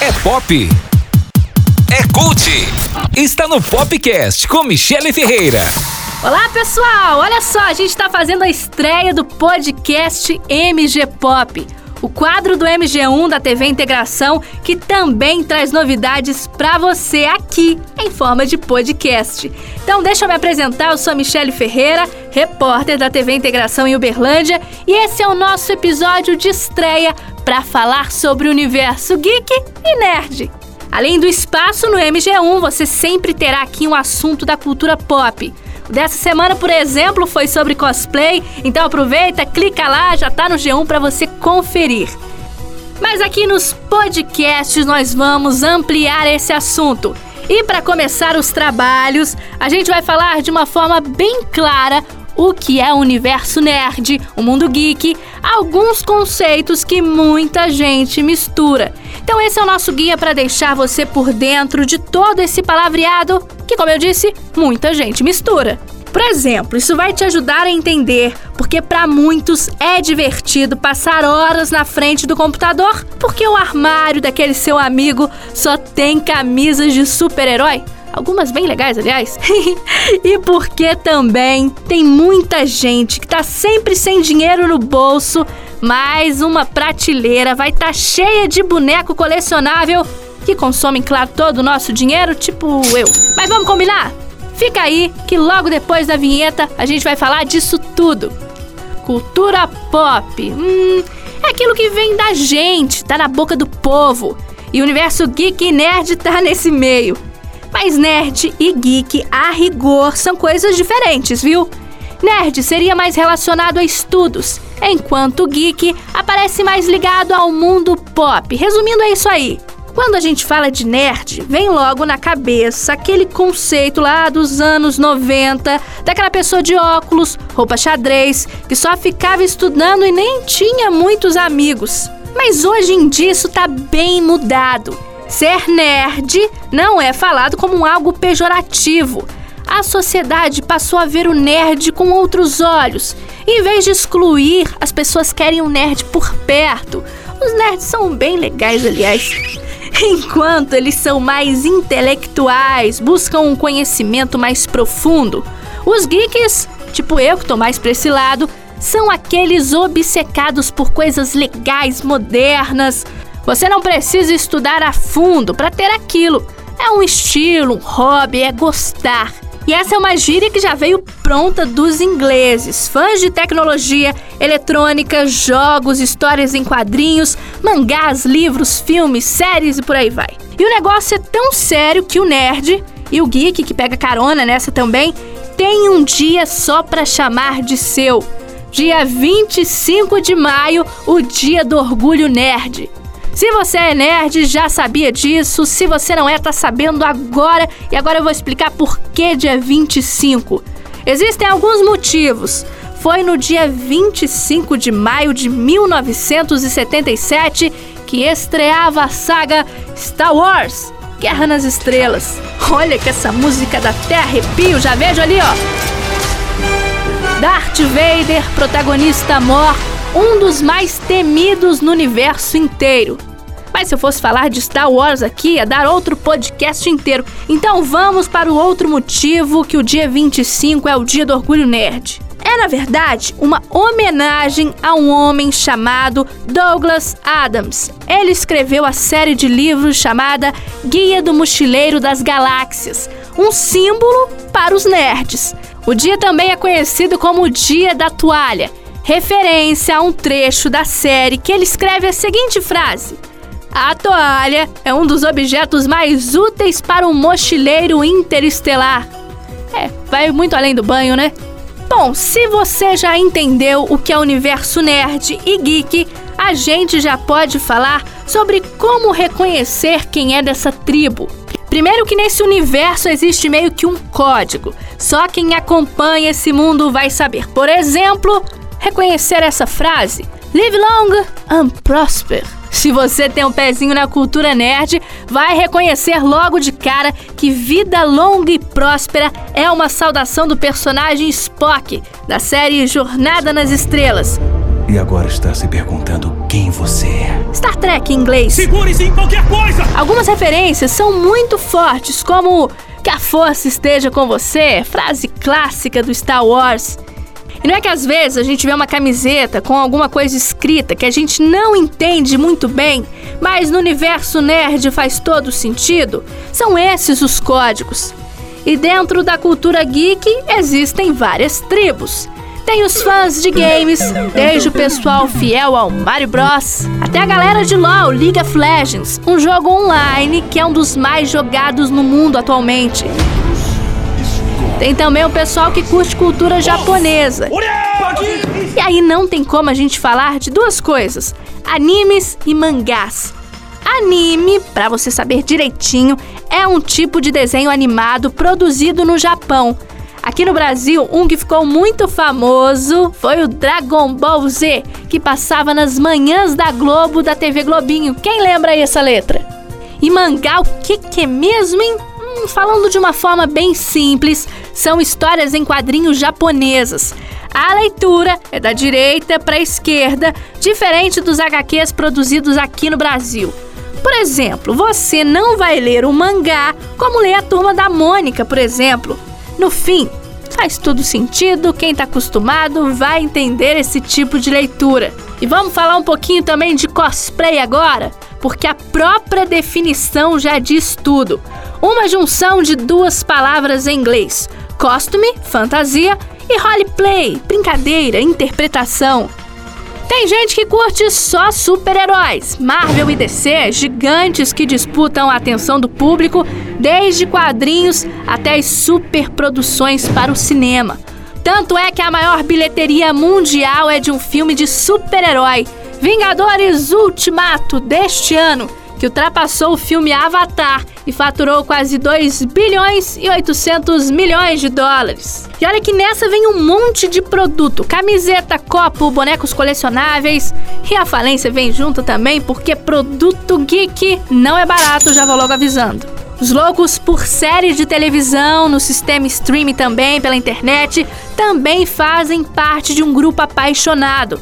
É pop. É cult. Está no Popcast com Michele Ferreira. Olá pessoal, olha só, a gente está fazendo a estreia do podcast MG Pop o quadro do MG1 da TV Integração, que também traz novidades para você aqui em forma de podcast. Então, deixa eu me apresentar, eu sou a Michele Ferreira, repórter da TV Integração em Uberlândia, e esse é o nosso episódio de estreia para falar sobre o universo geek e nerd. Além do espaço no MG1, você sempre terá aqui um assunto da cultura pop dessa semana, por exemplo, foi sobre cosplay, então aproveita, clica lá, já tá no G1 para você conferir. Mas aqui nos podcasts nós vamos ampliar esse assunto. E para começar os trabalhos, a gente vai falar de uma forma bem clara o que é o universo nerd, o mundo geek, alguns conceitos que muita gente mistura. Então esse é o nosso guia para deixar você por dentro de todo esse palavreado que, como eu disse, muita gente mistura. Por exemplo, isso vai te ajudar a entender porque para muitos é divertido passar horas na frente do computador porque o armário daquele seu amigo só tem camisas de super-herói algumas bem legais, aliás. e porque também tem muita gente que tá sempre sem dinheiro no bolso, mas uma prateleira vai estar tá cheia de boneco colecionável que consomem, claro, todo o nosso dinheiro, tipo eu. Mas vamos combinar? Fica aí que logo depois da vinheta a gente vai falar disso tudo. Cultura pop. Hum, é aquilo que vem da gente, tá na boca do povo. E o universo geek e nerd tá nesse meio. Mas nerd e geek, a rigor, são coisas diferentes, viu? Nerd seria mais relacionado a estudos, enquanto geek aparece mais ligado ao mundo pop. Resumindo, é isso aí. Quando a gente fala de nerd, vem logo na cabeça aquele conceito lá dos anos 90, daquela pessoa de óculos, roupa xadrez, que só ficava estudando e nem tinha muitos amigos. Mas hoje em dia isso tá bem mudado. Ser nerd não é falado como algo pejorativo. A sociedade passou a ver o nerd com outros olhos. Em vez de excluir, as pessoas querem um nerd por perto. Os nerds são bem legais, aliás. Enquanto eles são mais intelectuais, buscam um conhecimento mais profundo, os geeks, tipo eu que tô mais pra esse lado, são aqueles obcecados por coisas legais, modernas, você não precisa estudar a fundo para ter aquilo. É um estilo, um hobby, é gostar. E essa é uma gíria que já veio pronta dos ingleses, fãs de tecnologia, eletrônica, jogos, histórias em quadrinhos, mangás, livros, filmes, séries e por aí vai. E o negócio é tão sério que o nerd e o geek, que pega carona nessa também, tem um dia só para chamar de seu. Dia 25 de maio, o dia do orgulho nerd. Se você é nerd, já sabia disso. Se você não é, tá sabendo agora. E agora eu vou explicar por que dia 25. Existem alguns motivos. Foi no dia 25 de maio de 1977 que estreava a saga Star Wars Guerra nas Estrelas. Olha que essa música dá até arrepio, já vejo ali, ó. Darth Vader, protagonista mor, um dos mais temidos no universo inteiro. Mas se eu fosse falar de Star Wars aqui, ia dar outro podcast inteiro. Então vamos para o outro motivo que o dia 25 é o dia do orgulho nerd. É, na verdade, uma homenagem a um homem chamado Douglas Adams. Ele escreveu a série de livros chamada Guia do Mochileiro das Galáxias, um símbolo para os nerds. O dia também é conhecido como o Dia da Toalha, referência a um trecho da série que ele escreve a seguinte frase: a toalha é um dos objetos mais úteis para um mochileiro interestelar. É, vai muito além do banho, né? Bom, se você já entendeu o que é o universo nerd e geek, a gente já pode falar sobre como reconhecer quem é dessa tribo. Primeiro que nesse universo existe meio que um código. Só quem acompanha esse mundo vai saber. Por exemplo, reconhecer essa frase: Live long and prosper. Se você tem um pezinho na cultura nerd, vai reconhecer logo de cara que vida longa e próspera é uma saudação do personagem Spock, da série Jornada nas Estrelas. E agora está se perguntando quem você é. Star Trek em inglês. Segure-se em qualquer coisa! Algumas referências são muito fortes, como que a força esteja com você, frase clássica do Star Wars. E não é que às vezes a gente vê uma camiseta com alguma coisa escrita que a gente não entende muito bem, mas no universo nerd faz todo sentido? São esses os códigos. E dentro da cultura geek existem várias tribos. Tem os fãs de games, desde o pessoal fiel ao Mario Bros, até a galera de LoL, League of Legends, um jogo online que é um dos mais jogados no mundo atualmente. Tem também o pessoal que curte cultura japonesa. E aí não tem como a gente falar de duas coisas: animes e mangás. Anime, para você saber direitinho, é um tipo de desenho animado produzido no Japão. Aqui no Brasil, um que ficou muito famoso foi o Dragon Ball Z, que passava nas manhãs da Globo da TV Globinho. Quem lembra aí essa letra? E mangá, o que, que é mesmo, hein? Hum, falando de uma forma bem simples, são histórias em quadrinhos japonesas. A leitura é da direita para a esquerda, diferente dos HQs produzidos aqui no Brasil. Por exemplo, você não vai ler um mangá como lê a Turma da Mônica, por exemplo. No fim, faz tudo sentido, quem está acostumado vai entender esse tipo de leitura. E vamos falar um pouquinho também de cosplay agora, porque a própria definição já diz tudo. Uma junção de duas palavras em inglês: costume, fantasia, e roleplay, brincadeira, interpretação. Tem gente que curte só super-heróis, Marvel e DC, gigantes que disputam a atenção do público, desde quadrinhos até as superproduções para o cinema. Tanto é que a maior bilheteria mundial é de um filme de super-herói, Vingadores Ultimato, deste ano, que ultrapassou o filme Avatar e faturou quase 2 bilhões e 800 milhões de dólares. E olha que nessa vem um monte de produto: camiseta, copo, bonecos colecionáveis. E a falência vem junto também porque produto geek não é barato, já vou logo avisando. Os loucos por séries de televisão, no sistema streaming também, pela internet, também fazem parte de um grupo apaixonado.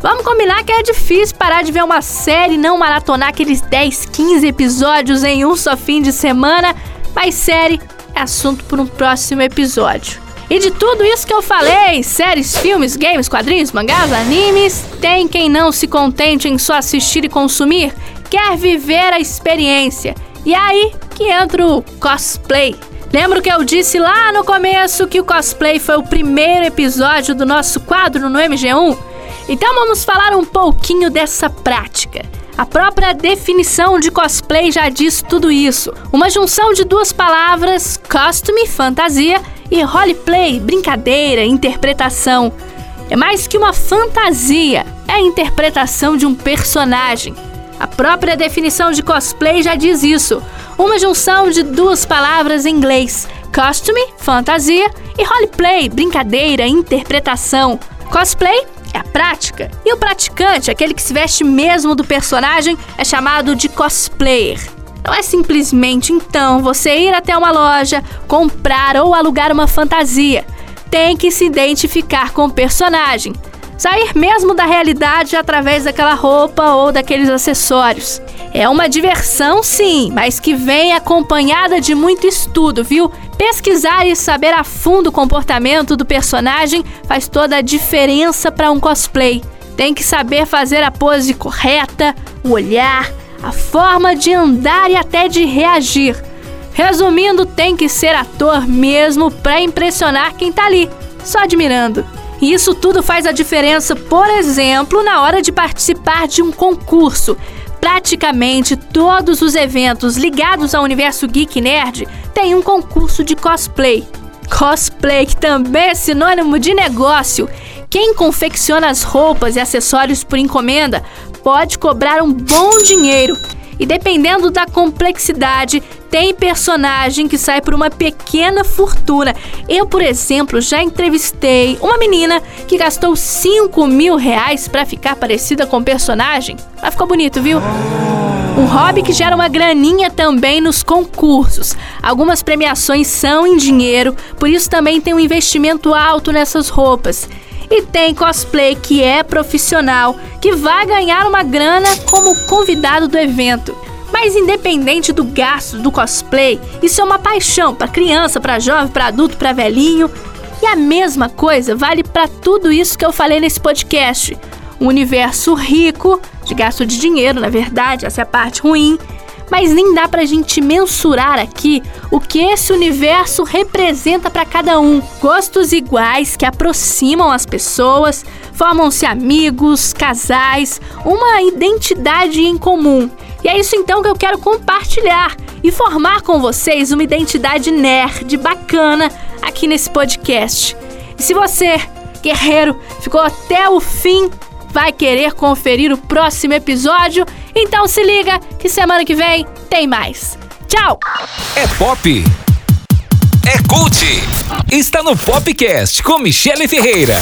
Vamos combinar que é difícil parar de ver uma série e não maratonar aqueles 10, 15 episódios em um só fim de semana, mas série é assunto para um próximo episódio. E de tudo isso que eu falei, séries, filmes, games, quadrinhos, mangás, animes, tem quem não se contente em só assistir e consumir, quer viver a experiência. E aí que entra o cosplay. Lembro que eu disse lá no começo que o cosplay foi o primeiro episódio do nosso quadro no MG1? Então vamos falar um pouquinho dessa prática. A própria definição de cosplay já diz tudo isso. Uma junção de duas palavras, costume, fantasia, e roleplay, brincadeira, interpretação. É mais que uma fantasia, é a interpretação de um personagem. A própria definição de cosplay já diz isso. Uma junção de duas palavras em inglês: costume, fantasia, e roleplay, brincadeira, interpretação. Cosplay é a prática. E o praticante, aquele que se veste mesmo do personagem, é chamado de cosplayer. Não é simplesmente então você ir até uma loja, comprar ou alugar uma fantasia. Tem que se identificar com o personagem. Sair mesmo da realidade através daquela roupa ou daqueles acessórios. É uma diversão, sim, mas que vem acompanhada de muito estudo, viu? Pesquisar e saber a fundo o comportamento do personagem faz toda a diferença para um cosplay. Tem que saber fazer a pose correta, o olhar, a forma de andar e até de reagir. Resumindo, tem que ser ator mesmo para impressionar quem tá ali, só admirando. E isso tudo faz a diferença, por exemplo, na hora de participar de um concurso. Praticamente todos os eventos ligados ao universo geek nerd têm um concurso de cosplay. Cosplay, que também é sinônimo de negócio. Quem confecciona as roupas e acessórios por encomenda pode cobrar um bom dinheiro. E dependendo da complexidade, tem personagem que sai por uma pequena fortuna. Eu, por exemplo, já entrevistei uma menina que gastou 5 mil reais para ficar parecida com o personagem. Mas ficou bonito, viu? Um hobby que gera uma graninha também nos concursos. Algumas premiações são em dinheiro, por isso também tem um investimento alto nessas roupas. E tem cosplay que é profissional, que vai ganhar uma grana como convidado do evento. Mas independente do gasto do cosplay, isso é uma paixão para criança, para jovem, para adulto, para velhinho. E a mesma coisa vale para tudo isso que eu falei nesse podcast. Um universo rico, de gasto de dinheiro, na verdade, essa é a parte ruim, mas nem dá pra gente mensurar aqui o que esse universo representa para cada um. Gostos iguais que aproximam as pessoas, formam-se amigos, casais, uma identidade em comum. E é isso então que eu quero compartilhar e formar com vocês uma identidade nerd bacana aqui nesse podcast. E se você, guerreiro, ficou até o fim, vai querer conferir o próximo episódio, então se liga que semana que vem tem mais. Tchau! É pop! É cult! Está no Popcast com Michele Ferreira.